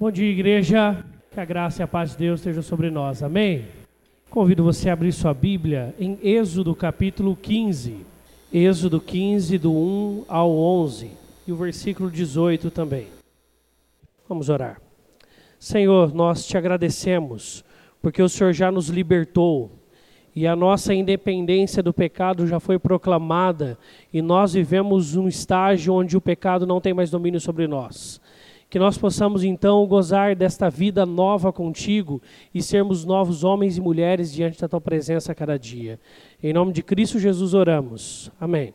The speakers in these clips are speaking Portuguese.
Bom dia, igreja. Que a graça e a paz de Deus estejam sobre nós. Amém? Convido você a abrir sua Bíblia em Êxodo capítulo 15. Êxodo 15, do 1 ao 11. E o versículo 18 também. Vamos orar. Senhor, nós te agradecemos porque o Senhor já nos libertou e a nossa independência do pecado já foi proclamada e nós vivemos um estágio onde o pecado não tem mais domínio sobre nós. Que nós possamos então gozar desta vida nova contigo e sermos novos homens e mulheres diante da tua presença a cada dia. Em nome de Cristo Jesus oramos. Amém.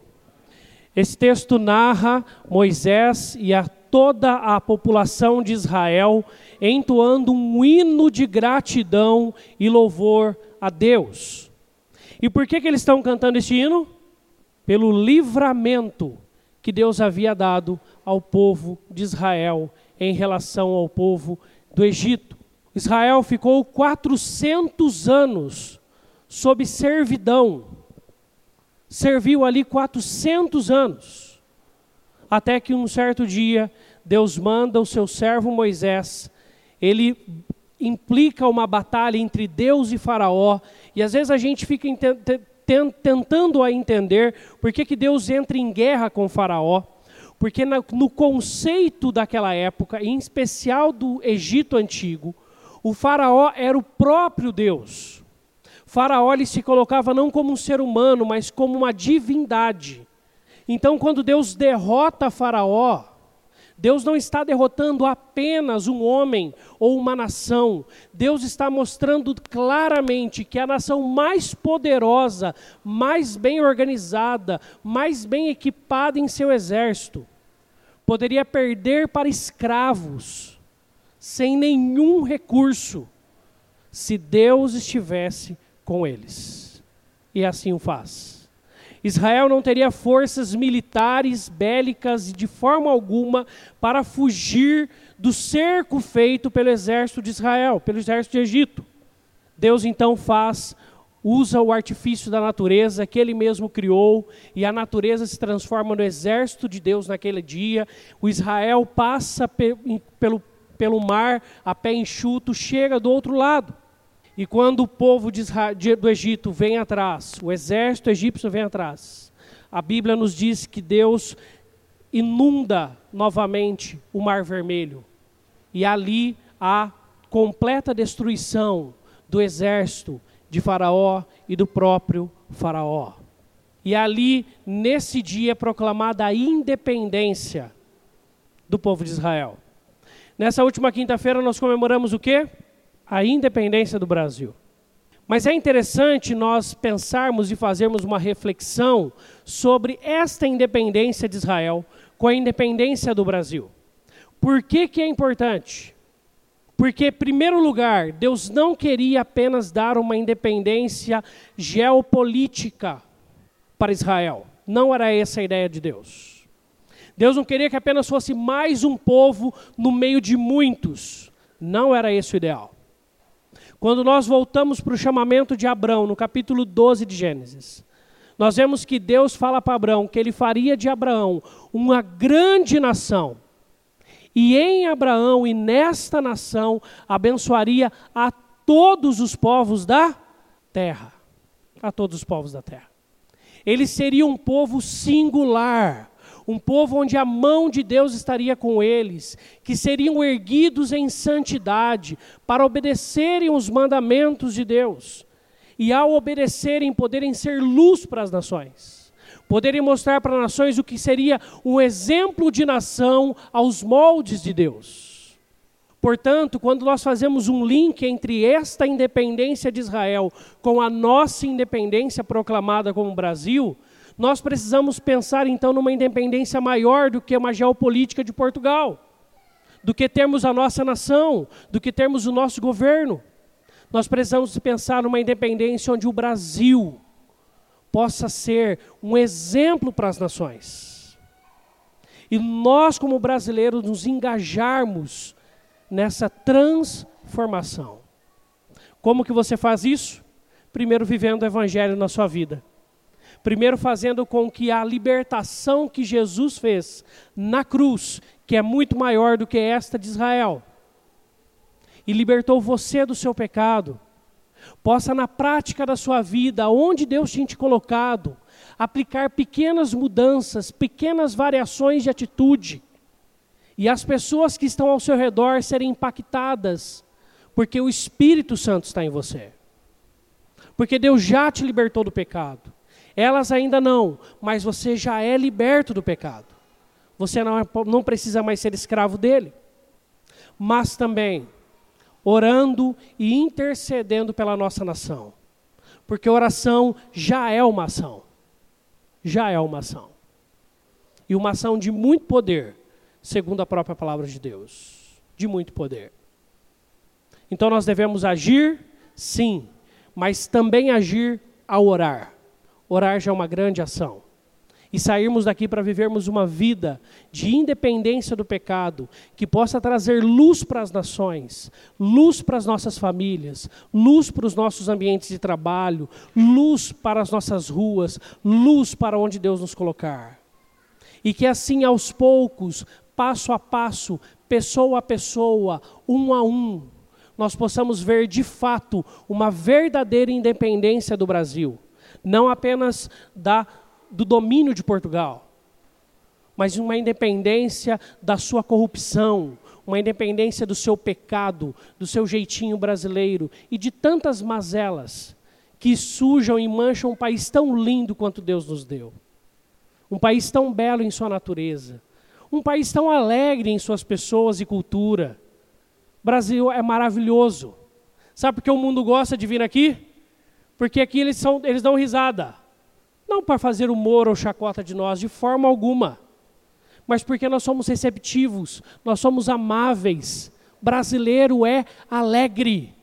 Esse texto narra Moisés e a toda a população de Israel entoando um hino de gratidão e louvor a Deus. E por que, que eles estão cantando este hino? Pelo livramento que Deus havia dado ao povo de Israel em relação ao povo do Egito. Israel ficou 400 anos sob servidão. Serviu ali 400 anos. Até que um certo dia, Deus manda o seu servo Moisés. Ele implica uma batalha entre Deus e Faraó. E às vezes a gente fica tentando a entender por que, que Deus entra em guerra com Faraó. Porque no conceito daquela época, em especial do Egito antigo, o faraó era o próprio Deus. faraó ele se colocava não como um ser humano, mas como uma divindade. Então, quando Deus derrota Faraó, Deus não está derrotando apenas um homem ou uma nação. Deus está mostrando claramente que a nação mais poderosa, mais bem organizada, mais bem equipada em seu exército, poderia perder para escravos, sem nenhum recurso, se Deus estivesse com eles. E assim o faz. Israel não teria forças militares, bélicas, de forma alguma, para fugir do cerco feito pelo exército de Israel, pelo exército de Egito. Deus então faz, usa o artifício da natureza que ele mesmo criou, e a natureza se transforma no exército de Deus naquele dia. O Israel passa pe pelo, pelo mar a pé enxuto, chega do outro lado. E quando o povo do Egito vem atrás, o exército egípcio vem atrás, a Bíblia nos diz que Deus inunda novamente o Mar Vermelho. E ali há completa destruição do exército de Faraó e do próprio Faraó. E ali, nesse dia, é proclamada a independência do povo de Israel. Nessa última quinta-feira, nós comemoramos o quê? A independência do Brasil. Mas é interessante nós pensarmos e fazermos uma reflexão sobre esta independência de Israel com a independência do Brasil. Por que, que é importante? Porque, em primeiro lugar, Deus não queria apenas dar uma independência geopolítica para Israel. Não era essa a ideia de Deus. Deus não queria que apenas fosse mais um povo no meio de muitos. Não era esse o ideal. Quando nós voltamos para o chamamento de Abraão, no capítulo 12 de Gênesis, nós vemos que Deus fala para Abraão que ele faria de Abraão uma grande nação. E em Abraão e nesta nação abençoaria a todos os povos da terra. A todos os povos da terra. Ele seria um povo singular, um povo onde a mão de Deus estaria com eles, que seriam erguidos em santidade para obedecerem os mandamentos de Deus. E ao obedecerem, poderem ser luz para as nações. Poderem mostrar para as nações o que seria um exemplo de nação aos moldes de Deus. Portanto, quando nós fazemos um link entre esta independência de Israel com a nossa independência proclamada como Brasil, nós precisamos pensar então numa independência maior do que uma geopolítica de Portugal, do que termos a nossa nação, do que termos o nosso governo. Nós precisamos pensar numa independência onde o Brasil possa ser um exemplo para as nações. E nós, como brasileiros, nos engajarmos nessa transformação. Como que você faz isso? Primeiro, vivendo o Evangelho na sua vida. Primeiro, fazendo com que a libertação que Jesus fez na cruz, que é muito maior do que esta de Israel, e libertou você do seu pecado, possa na prática da sua vida, onde Deus tinha te colocado, aplicar pequenas mudanças, pequenas variações de atitude, e as pessoas que estão ao seu redor serem impactadas, porque o Espírito Santo está em você. Porque Deus já te libertou do pecado. Elas ainda não, mas você já é liberto do pecado. Você não, é, não precisa mais ser escravo dele. Mas também orando e intercedendo pela nossa nação. Porque oração já é uma ação. Já é uma ação. E uma ação de muito poder, segundo a própria palavra de Deus. De muito poder. Então nós devemos agir, sim, mas também agir ao orar. Orar já é uma grande ação e sairmos daqui para vivermos uma vida de independência do pecado, que possa trazer luz para as nações, luz para as nossas famílias, luz para os nossos ambientes de trabalho, luz para as nossas ruas, luz para onde Deus nos colocar. E que assim, aos poucos, passo a passo, pessoa a pessoa, um a um, nós possamos ver de fato uma verdadeira independência do Brasil, não apenas da do domínio de Portugal, mas uma independência da sua corrupção, uma independência do seu pecado, do seu jeitinho brasileiro e de tantas mazelas que sujam e mancham um país tão lindo quanto Deus nos deu. Um país tão belo em sua natureza, um país tão alegre em suas pessoas e cultura. Brasil é maravilhoso. Sabe por que o mundo gosta de vir aqui? Porque aqui eles, são, eles dão risada. Não para fazer humor ou chacota de nós, de forma alguma. Mas porque nós somos receptivos, nós somos amáveis. Brasileiro é alegre.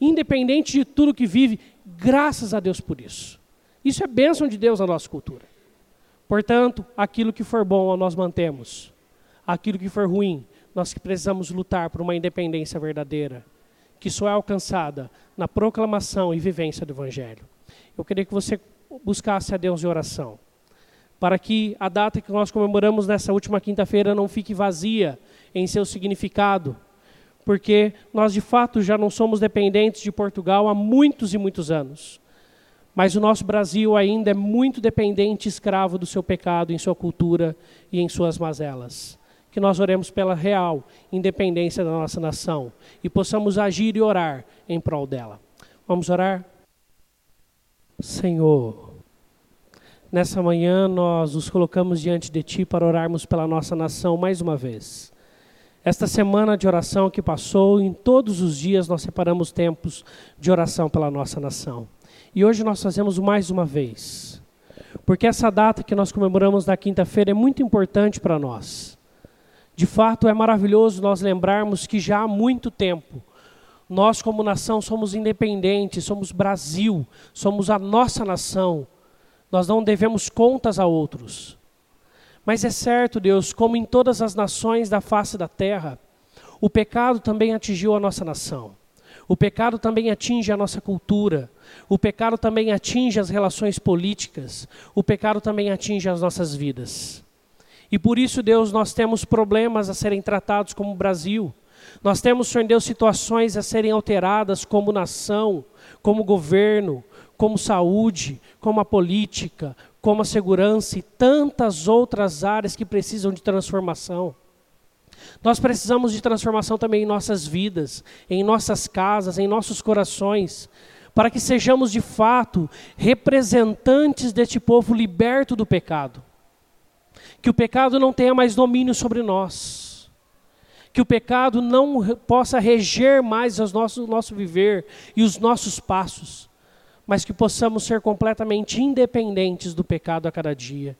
Independente de tudo que vive, graças a Deus por isso. Isso é bênção de Deus na nossa cultura. Portanto, aquilo que for bom, nós mantemos. Aquilo que for ruim, nós que precisamos lutar por uma independência verdadeira, que só é alcançada na proclamação e vivência do Evangelho. Eu queria que você buscasse a Deus em oração, para que a data que nós comemoramos nessa última quinta-feira não fique vazia em seu significado, porque nós de fato já não somos dependentes de Portugal há muitos e muitos anos. Mas o nosso Brasil ainda é muito dependente escravo do seu pecado, em sua cultura e em suas mazelas. Que nós oremos pela real independência da nossa nação e possamos agir e orar em prol dela. Vamos orar? Senhor, nessa manhã nós nos colocamos diante de Ti para orarmos pela nossa nação mais uma vez. Esta semana de oração que passou, em todos os dias nós separamos tempos de oração pela nossa nação. E hoje nós fazemos mais uma vez. Porque essa data que nós comemoramos na quinta-feira é muito importante para nós. De fato, é maravilhoso nós lembrarmos que já há muito tempo nós, como nação, somos independentes, somos Brasil, somos a nossa nação. Nós não devemos contas a outros. Mas é certo, Deus, como em todas as nações da face da terra, o pecado também atingiu a nossa nação. O pecado também atinge a nossa cultura. O pecado também atinge as relações políticas. O pecado também atinge as nossas vidas. E por isso, Deus, nós temos problemas a serem tratados como Brasil. Nós temos, Senhor Deus, situações a serem alteradas como nação, como governo, como saúde, como a política, como a segurança e tantas outras áreas que precisam de transformação. Nós precisamos de transformação também em nossas vidas, em nossas casas, em nossos corações, para que sejamos de fato representantes deste povo liberto do pecado. Que o pecado não tenha mais domínio sobre nós que o pecado não possa reger mais o nosso viver e os nossos passos, mas que possamos ser completamente independentes do pecado a cada dia.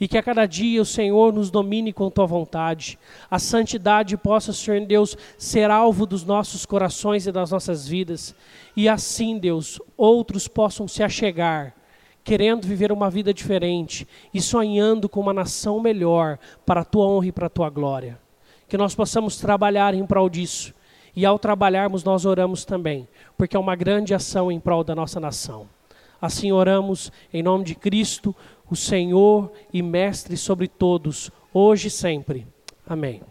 E que a cada dia o Senhor nos domine com tua vontade. A santidade possa, Senhor Deus, ser alvo dos nossos corações e das nossas vidas. E assim, Deus, outros possam se achegar, querendo viver uma vida diferente e sonhando com uma nação melhor para a tua honra e para a tua glória que nós possamos trabalhar em prol disso. E ao trabalharmos, nós oramos também, porque é uma grande ação em prol da nossa nação. Assim oramos em nome de Cristo, o Senhor e Mestre sobre todos, hoje e sempre. Amém.